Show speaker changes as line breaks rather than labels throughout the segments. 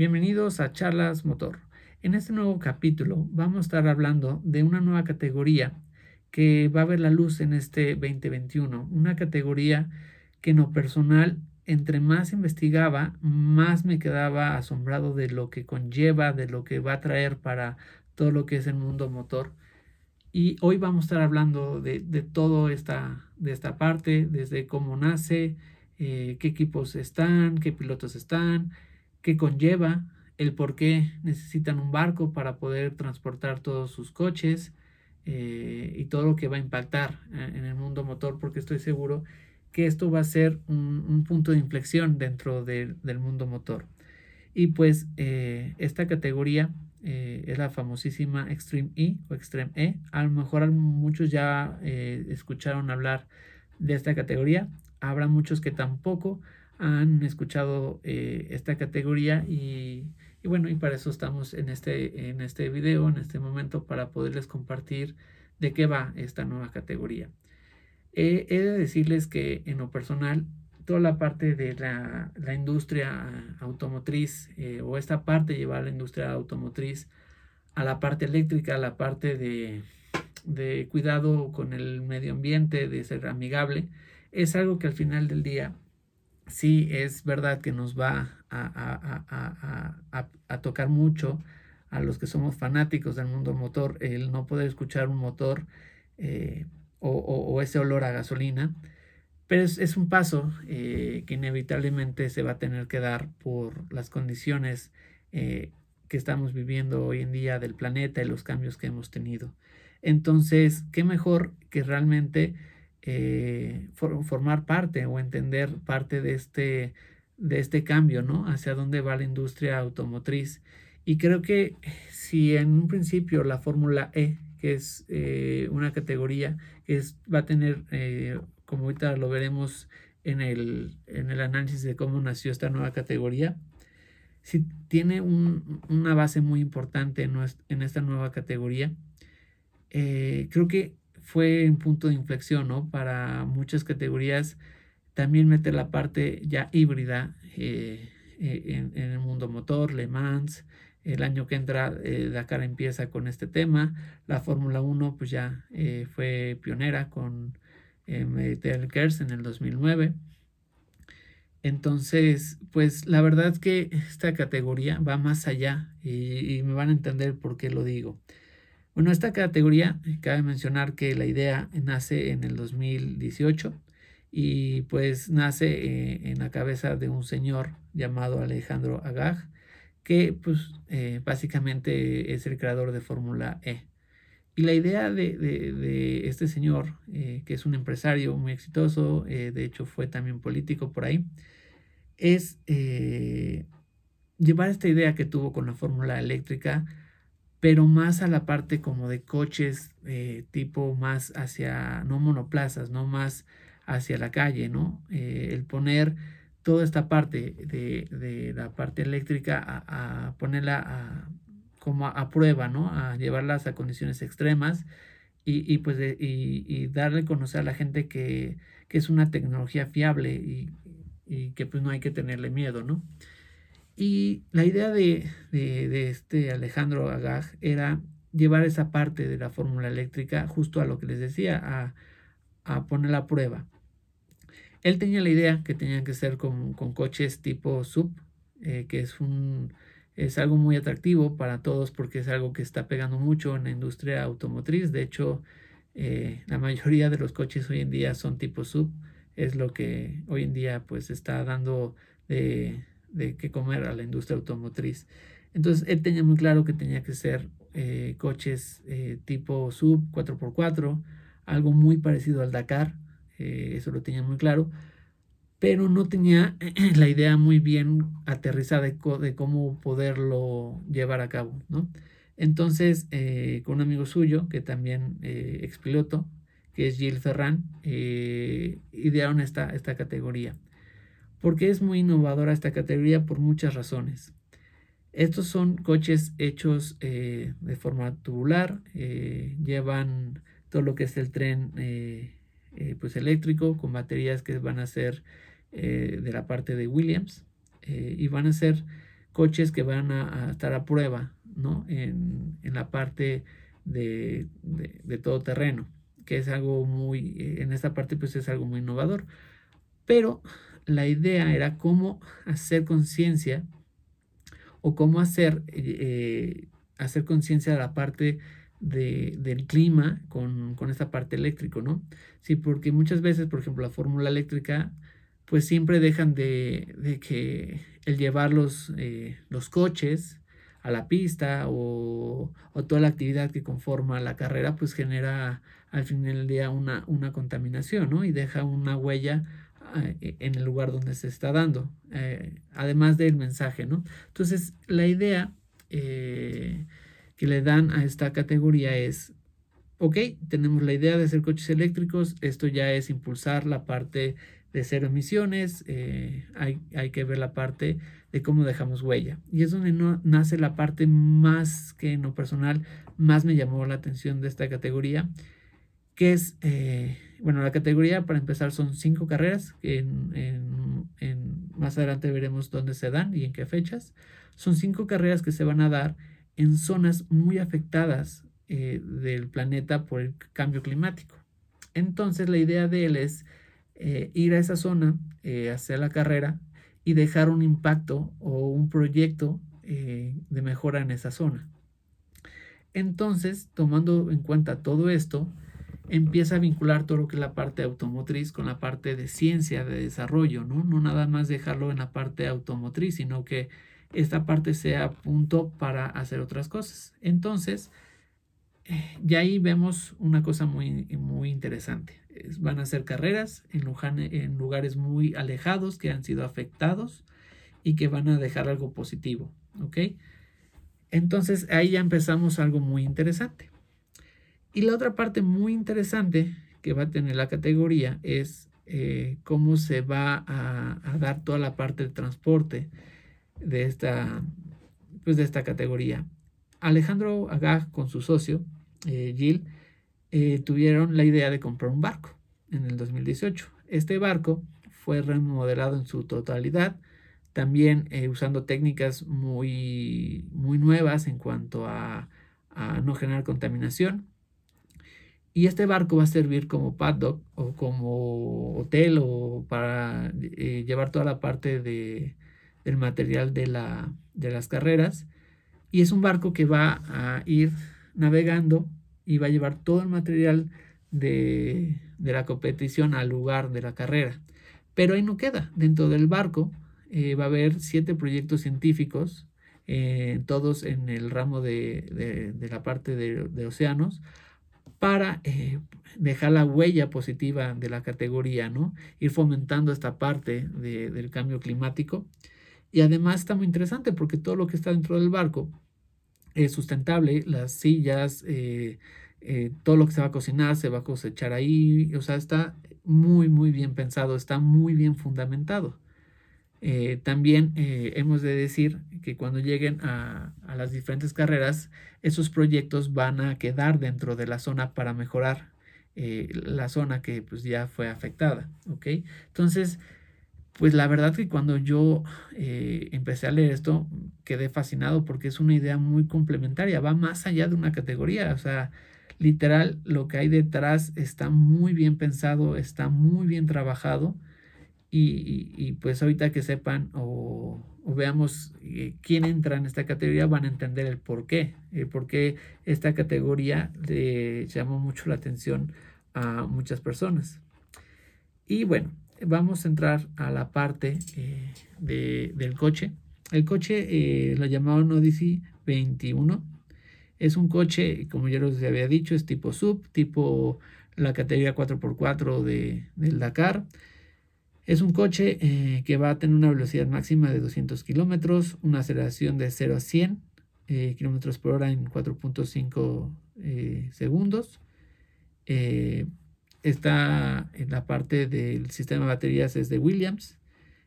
Bienvenidos a Charlas Motor. En este nuevo capítulo vamos a estar hablando de una nueva categoría que va a ver la luz en este 2021. Una categoría que en lo personal, entre más investigaba, más me quedaba asombrado de lo que conlleva, de lo que va a traer para todo lo que es el mundo motor. Y hoy vamos a estar hablando de, de todo esta, de esta parte, desde cómo nace, eh, qué equipos están, qué pilotos están, qué conlleva, el por qué necesitan un barco para poder transportar todos sus coches eh, y todo lo que va a impactar eh, en el mundo motor, porque estoy seguro que esto va a ser un, punto de inflexión dentro del mundo motor. Y pues esta categoría es la famosísima Extreme E o Extreme E. A lo mejor muchos ya escucharon hablar de esta categoría habrá muchos que tampoco han escuchado eh, esta categoría y, bueno, y para eso estamos en este, en este video, en este momento, para poderles compartir de qué va esta nueva categoría. he de decirles que en lo personal, toda la parte de la, industria automotriz eh, o esta parte llevar la industria automotriz a la parte eléctrica, a la parte de, de cuidado con el medio ambiente, de ser amigable, es algo que al final del día sí es verdad que nos va a, tocar mucho a los que somos fanáticos del mundo motor, el no poder escuchar un motor eh, o, ese olor a gasolina, pero es, un paso eh, que inevitablemente se va a tener que dar por las condiciones eh, que estamos viviendo hoy en día del planeta y los cambios que hemos tenido. Entonces, qué mejor que realmente eh, formar parte o entender parte de este, de este cambio, ¿no? Hacia dónde va la industria automotriz. Y creo que si en un principio la Fórmula E, que es eh, una categoría que es, va a tener, eh, como ahorita lo veremos en el, en el análisis de cómo nació esta nueva categoría, si tiene una base muy importante en, en esta nueva categoría, creo que fue un punto de inflexión, ¿no? Para muchas categorías también meter la parte ya híbrida eh, eh, en, el mundo motor, Le Mans, el año que entra eh, Dakar empieza con este tema, la Fórmula 1 pues ya fue pionera con Mediterranean Kers en el 2009. Entonces, pues la verdad que esta categoría va más allá y, y me van a entender por qué lo digo. Bueno, esta categoría, eh, cabe mencionar que la idea nace en el 2018 y pues nace eh, en la cabeza de un señor llamado Alejandro Agag, que pues eh, básicamente es el creador de Fórmula E. Y la idea de, este señor, que es un empresario muy exitoso, de hecho fue también político por ahí, es llevar esta idea que tuvo con la fórmula eléctrica pero más a la parte como de coches eh, tipo más hacia, no monoplazas, no más hacia la calle, ¿no? Eh, el poner toda esta parte de, la parte eléctrica a, ponerla como a, prueba, ¿no? A llevarlas a condiciones extremas y, pues y, darle a conocer a la gente que, que es una tecnología fiable y, y, que pues no hay que tenerle miedo, ¿no? Y la idea de, este Alejandro Agag era llevar esa parte de la fórmula eléctrica justo a lo que les decía, a, a poner la prueba. Él tenía la idea que tenían que ser con, coches tipo sub, eh, que es, un, es algo muy atractivo para todos porque es algo que está pegando mucho en la industria automotriz. De hecho, eh, la mayoría de los coches hoy en día son tipo sub. Es lo que hoy en día pues está dando de, de qué comer a la industria automotriz. Entonces él tenía muy claro que tenía que ser eh, coches eh, tipo sub 4x4, algo muy parecido al Dakar, eh, eso lo tenía muy claro, pero no tenía la idea muy bien aterrizada de, cómo poderlo llevar a cabo. ¿no? Entonces, con un amigo suyo, que también ex piloto, que es Gilles Ferran, idearon esta, esta categoría porque es muy innovadora esta categoría por muchas razones. Estos son coches hechos eh, de forma tubular, eh, llevan todo lo que es el tren eh, pues eléctrico con baterías que van a ser de la parte de Williams y van a ser coches que van a, estar a prueba, ¿no? En, la parte de, de, todo terreno, que es algo muy, eh, en esta parte pues es algo muy innovador. Pero la idea era cómo hacer conciencia o cómo hacer, eh, hacer conciencia de la parte de, del clima con, con, esta parte eléctrico, ¿no? Sí, porque muchas veces, por ejemplo, la fórmula eléctrica, pues siempre dejan de, de que el llevar los, eh, los coches a la pista o, o, toda la actividad que conforma la carrera, pues genera al fin del día una, una contaminación, ¿no? Y deja una huella en el lugar donde se está dando, eh, además del mensaje, ¿no? Entonces, la idea eh, que le dan a esta categoría es, ok, tenemos la idea de hacer coches eléctricos, esto ya es impulsar la parte de cero emisiones, hay, hay, que ver la parte de cómo dejamos huella. Y es donde nace la parte más que en lo personal, más me llamó la atención de esta categoría, que es bueno, la categoría para empezar son cinco carreras, en, más adelante veremos dónde se dan y en qué fechas. Son cinco carreras que se van a dar en zonas muy afectadas eh, del planeta por el cambio climático. Entonces la idea de él es eh, ir a esa zona, eh, hacer la carrera y dejar un impacto o un proyecto de mejora en esa zona. Entonces, tomando en cuenta todo esto, empieza a vincular todo lo que es la parte automotriz con la parte de ciencia, de desarrollo, ¿no? No nada más dejarlo en la parte automotriz, sino que esta parte sea punto para hacer otras cosas. Entonces, eh, ya ahí vemos una cosa muy, muy interesante. van a ser carreras en, en lugares muy alejados que han sido afectados y que van a dejar algo positivo, ¿ok? Entonces ahí ya empezamos algo muy interesante. Y la otra parte muy interesante que va a tener la categoría es eh, cómo se va a, dar toda la parte del transporte de esta, pues de esta categoría. Alejandro Agag con su socio, eh, Gil, eh, tuvieron la idea de comprar un barco en el 2018. Este barco fue remodelado en su totalidad, también usando técnicas muy, muy nuevas en cuanto a no generar contaminación y este barco va a servir como paddock o como hotel o para eh, llevar toda la parte de, del material de, la, de las carreras. Y es un barco que va a ir navegando y va a llevar todo el material de, de la competición al lugar de la carrera. Pero ahí no queda. Dentro del barco eh, va a haber siete proyectos científicos, eh, todos en el ramo de, de, de la parte de, océanos para eh, dejar la huella positiva de la categoría, ¿no? Ir fomentando esta parte del cambio climático. Y además está muy interesante porque todo lo que está dentro del barco es sustentable, las sillas, eh, eh, todo lo que se va a cocinar se va a cosechar ahí, o sea, está muy, muy bien pensado, está muy bien fundamentado. Eh, también eh, hemos de decir que cuando lleguen a, las diferentes carreras, esos proyectos van a quedar dentro de la zona para mejorar eh, la zona que pues ya fue afectada, ¿ok? Entonces, pues la verdad que cuando yo empecé a leer esto, quedé fascinado porque es una idea muy complementaria, va más allá de una categoría, o sea, literal, lo que hay detrás está muy bien pensado, está muy bien trabajado y, pues ahorita que sepan o, veamos eh, quién entra en esta categoría van a entender el por qué, el por qué esta categoría le llamó mucho la atención a muchas personas. Y bueno, vamos a entrar a la parte eh, del coche. El coche eh, lo llamaron Odyssey 21. Es un coche, como ya les había dicho, es tipo sub, tipo la categoría 4x4 de, del Dakar. Es un coche eh, que va a tener una velocidad máxima de 200 kilómetros, una aceleración de 0 a 100 eh, kilómetros por hora en 4.5 eh, segundos. está en la parte del sistema de baterías es de Williams.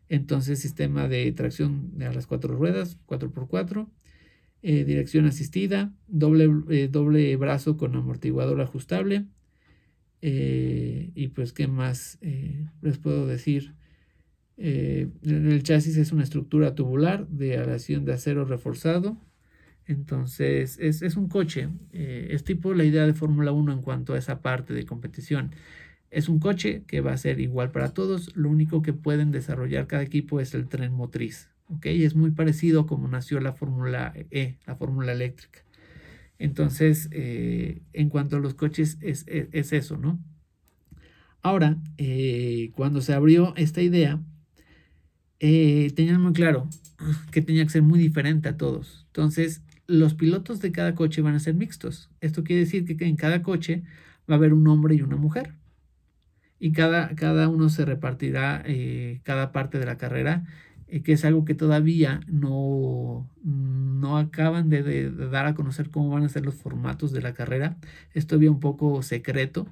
Entonces, sistema de tracción a las cuatro ruedas, 4x4. dirección asistida, doble, doble brazo con amortiguador ajustable, eh, y pues, ¿qué más eh, les puedo decir? Eh, el chasis es una estructura tubular de aleación de acero reforzado. Entonces, es, un coche. Es tipo la idea de Fórmula 1 en cuanto a esa parte de competición. Es un coche que va a ser igual para todos. Lo único que pueden desarrollar cada equipo es el tren motriz. ¿ok? Es muy parecido a como nació la Fórmula E, la Fórmula eléctrica. Entonces, eh, en cuanto a los coches, es, eso, ¿no? Ahora, cuando se abrió esta idea, eh, tenían muy claro que tenía que ser muy diferente a todos. Entonces, los pilotos de cada coche van a ser mixtos. Esto quiere decir que en cada coche va a haber un hombre y una mujer. Y cada, cada uno se repartirá eh, cada parte de la carrera, eh, que es algo que todavía no, no acaban de, de, dar a conocer cómo van a ser los formatos de la carrera. Es todavía un poco secreto.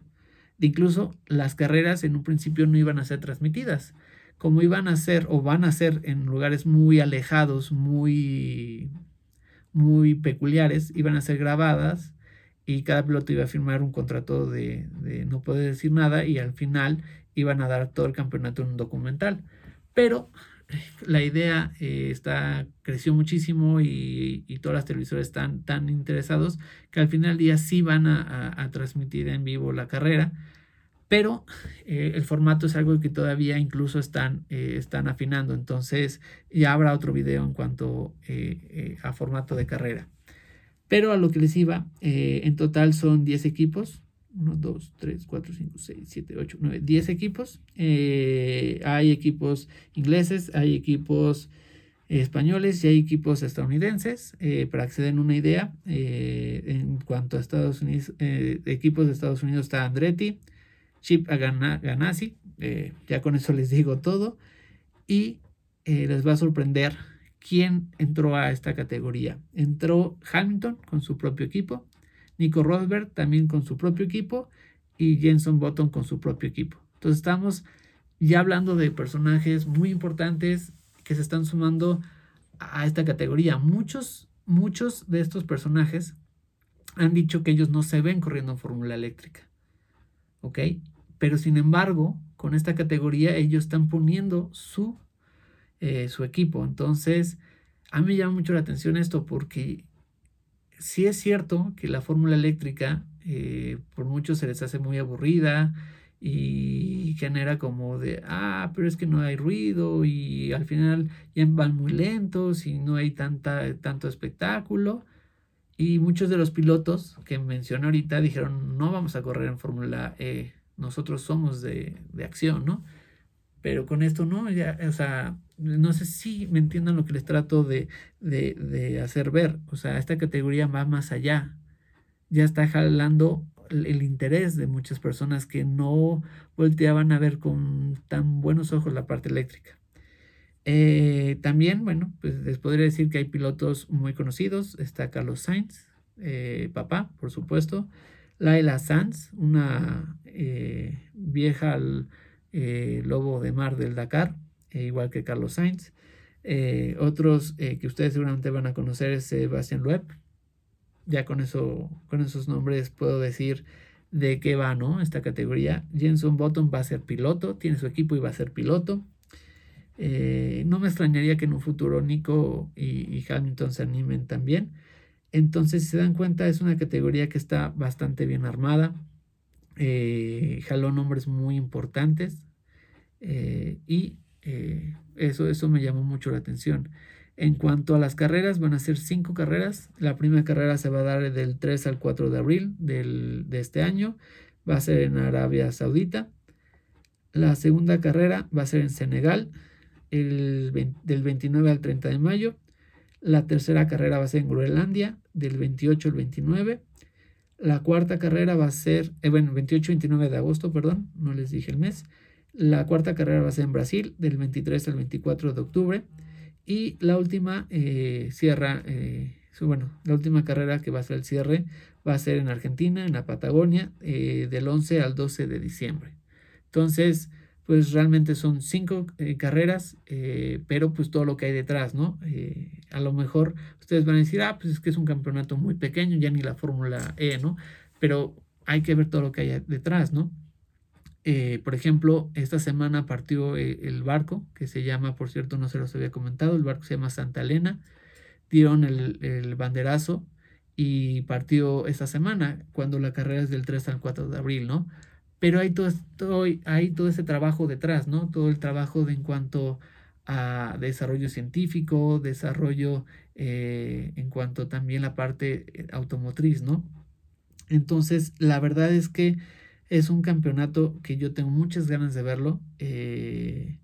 Incluso las carreras en un principio no iban a ser transmitidas como iban a ser o van a ser en lugares muy alejados, muy, muy peculiares, iban a ser grabadas y cada piloto iba a firmar un contrato de, no poder decir nada y al final iban a dar todo el campeonato en un documental. Pero la idea eh, está, creció muchísimo y, todas las televisoras están tan interesados que al final del día sí van a transmitir en vivo la carrera pero eh, el formato es algo que todavía incluso están, eh, están afinando, entonces ya habrá otro video en cuanto a formato de carrera. Pero a lo que les iba, en total son 10 equipos, 1, 2, 3, 4, 5, 6, 7, 8, 9, 10 equipos. hay equipos ingleses, hay equipos españoles y hay equipos estadounidenses. para que se den una idea, en cuanto a Estados Unidos, equipos de Estados Unidos está Andretti, Chip Ganassi, eh, ya con eso les digo todo, y eh, les va a sorprender quién entró a esta categoría. Entró Hamilton con su propio equipo, Nico Rosberg también con su propio equipo y Jenson Button con su propio equipo. Entonces estamos ya hablando de personajes muy importantes que se están sumando a esta categoría. Muchos, muchos de estos personajes han dicho que ellos no se ven corriendo en fórmula eléctrica. ¿Ok? Pero sin embargo, con esta categoría ellos están poniendo su, eh, su equipo. Entonces, a mí me llama mucho la atención esto porque sí es cierto que la fórmula eléctrica eh, por muchos se les hace muy aburrida y genera como de, ah, pero es que no hay ruido y al final ya van muy lentos y no hay tanta, tanto espectáculo. Y muchos de los pilotos que mencioné ahorita dijeron, no vamos a correr en Fórmula E nosotros somos de, acción, ¿no? Pero con esto no, ya, o sea, no sé si me entiendan lo que les trato de, hacer ver. O sea, esta categoría va más allá. Ya está jalando el, interés de muchas personas que no volteaban a ver con tan buenos ojos la parte eléctrica. Eh, también, bueno, pues les podría decir que hay pilotos muy conocidos. Está Carlos Sainz, eh, papá, por supuesto. Laila Sanz, una eh, vieja eh, lobo de mar del Dakar, eh, igual que Carlos Sainz. otros que ustedes seguramente van a conocer es Sebastián Loeb. Ya con, eso, con esos nombres puedo decir de qué va, ¿no? Esta categoría. Jenson Button va a ser piloto, tiene su equipo y va a ser piloto. no me extrañaría que en un futuro Nico y, y Hamilton se animen también. Entonces, si se dan cuenta, es una categoría que está bastante bien armada. Eh, jaló nombres muy importantes. Eh, y eh, eso, eso me llamó mucho la atención. En cuanto a las carreras, van a ser cinco carreras. La primera carrera se va a dar del 3 al 4 de abril de este año. Va a ser en Arabia Saudita. La segunda carrera va a ser en Senegal el, del 29 al 30 de mayo. La tercera carrera va a ser en Groenlandia, del 28 al 29. La cuarta carrera va a ser, eh, bueno, 28 29 de agosto, perdón, no les dije el mes. La cuarta carrera va a ser en Brasil, del 23 al 24 de octubre. Y la última eh, cierra, eh, bueno, la última carrera que va a ser el cierre va a ser en Argentina, en la Patagonia, del 11 al 12 de diciembre. Entonces, pues realmente son cinco eh, carreras, eh, pero pues todo lo que hay detrás, ¿no? Eh, a lo mejor ustedes van a decir, ah, pues es que es un campeonato muy pequeño, ya ni la Fórmula E, ¿no? Pero hay que ver todo lo que hay detrás, ¿no? Eh, por ejemplo, esta semana partió eh, el barco, que se llama, por cierto, no se los había comentado, el barco se llama Santa Elena. Dieron el, banderazo y partió esta semana, cuando la carrera es del 3 al 4 de abril, ¿no? Pero hay todo, todo, hay todo ese trabajo detrás, ¿no? Todo el trabajo en cuanto a desarrollo científico, desarrollo eh, en cuanto también la parte automotriz, ¿no? Entonces, la verdad es que es un campeonato que yo tengo muchas ganas de verlo. Eh,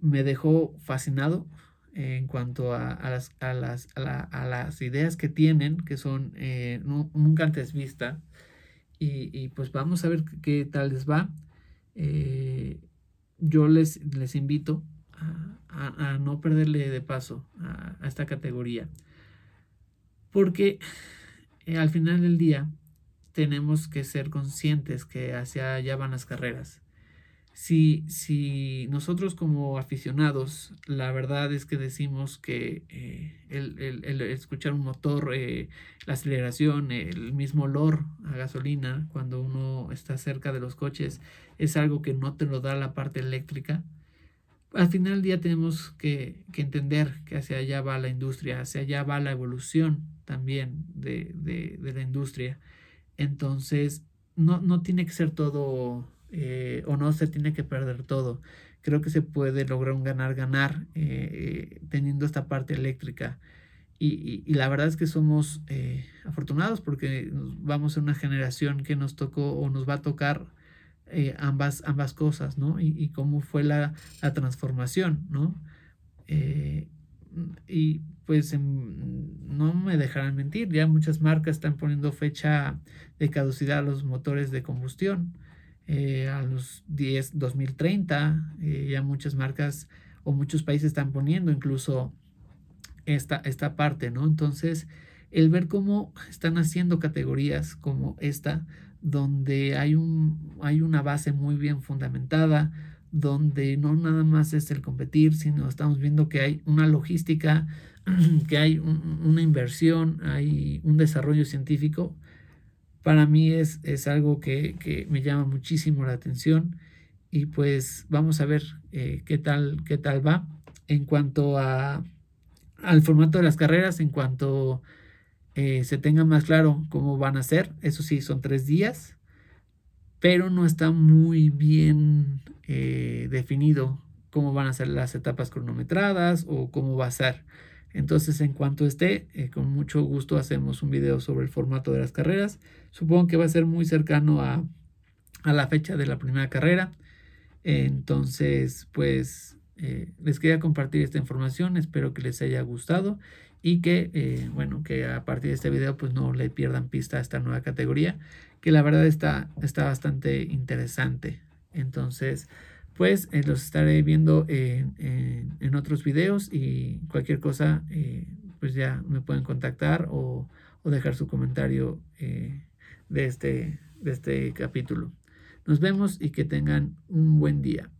me dejó fascinado en cuanto a, las, a, las, a, las, ideas que tienen, que son eh, nunca antes vista. Y, pues vamos a ver qué tal les va. Eh, yo les, les invito a, no perderle de paso a, esta categoría. Porque al final del día tenemos que ser conscientes que hacia allá van las carreras. Si, si nosotros como aficionados, la verdad es que decimos que eh, el, escuchar un motor, eh, la aceleración, el mismo olor a gasolina cuando uno está cerca de los coches es algo que no te lo da la parte eléctrica, al final del día tenemos que, entender que hacia allá va la industria, hacia allá va la evolución también de, de la industria. Entonces, no, no tiene que ser todo eh, o no se tiene que perder todo. Creo que se puede lograr un ganar-ganar eh, teniendo esta parte eléctrica. Y, la verdad es que somos eh, afortunados porque vamos a una generación que nos tocó o nos va a tocar ambas, ambas cosas, ¿no? Y, cómo fue la, la transformación, ¿no? y pues no me dejarán mentir, ya muchas marcas están poniendo fecha de caducidad a los motores de combustión. Eh, a los 10, 2030, eh, ya muchas marcas o muchos países están poniendo incluso esta, esta parte, ¿no? Entonces, el ver cómo están haciendo categorías como esta, donde hay, un, hay una base muy bien fundamentada, donde no nada más es el competir, sino estamos viendo que hay una logística, que hay una inversión, hay un desarrollo científico. Para mí es, es algo que, me llama muchísimo la atención y pues vamos a ver eh, qué, tal, qué tal va en cuanto a, al formato de las carreras, en cuanto eh, se tenga más claro cómo van a ser. Eso sí, son tres días, pero no está muy bien eh, definido cómo van a ser las etapas cronometradas o cómo va a ser. Entonces, en cuanto esté, con mucho gusto hacemos un video sobre el formato de las carreras. Supongo que va a ser muy cercano a, la fecha de la primera carrera. Entonces, pues eh, les quería compartir esta información. Espero que les haya gustado y que, bueno, que a partir de este video, pues no le pierdan pista a esta nueva categoría, que la verdad está, está bastante interesante. Entonces, pues eh, los estaré viendo en, otros videos y cualquier cosa, eh, pues ya me pueden contactar o, dejar su comentario eh, de, este, de este capítulo. Nos vemos y que tengan un buen día.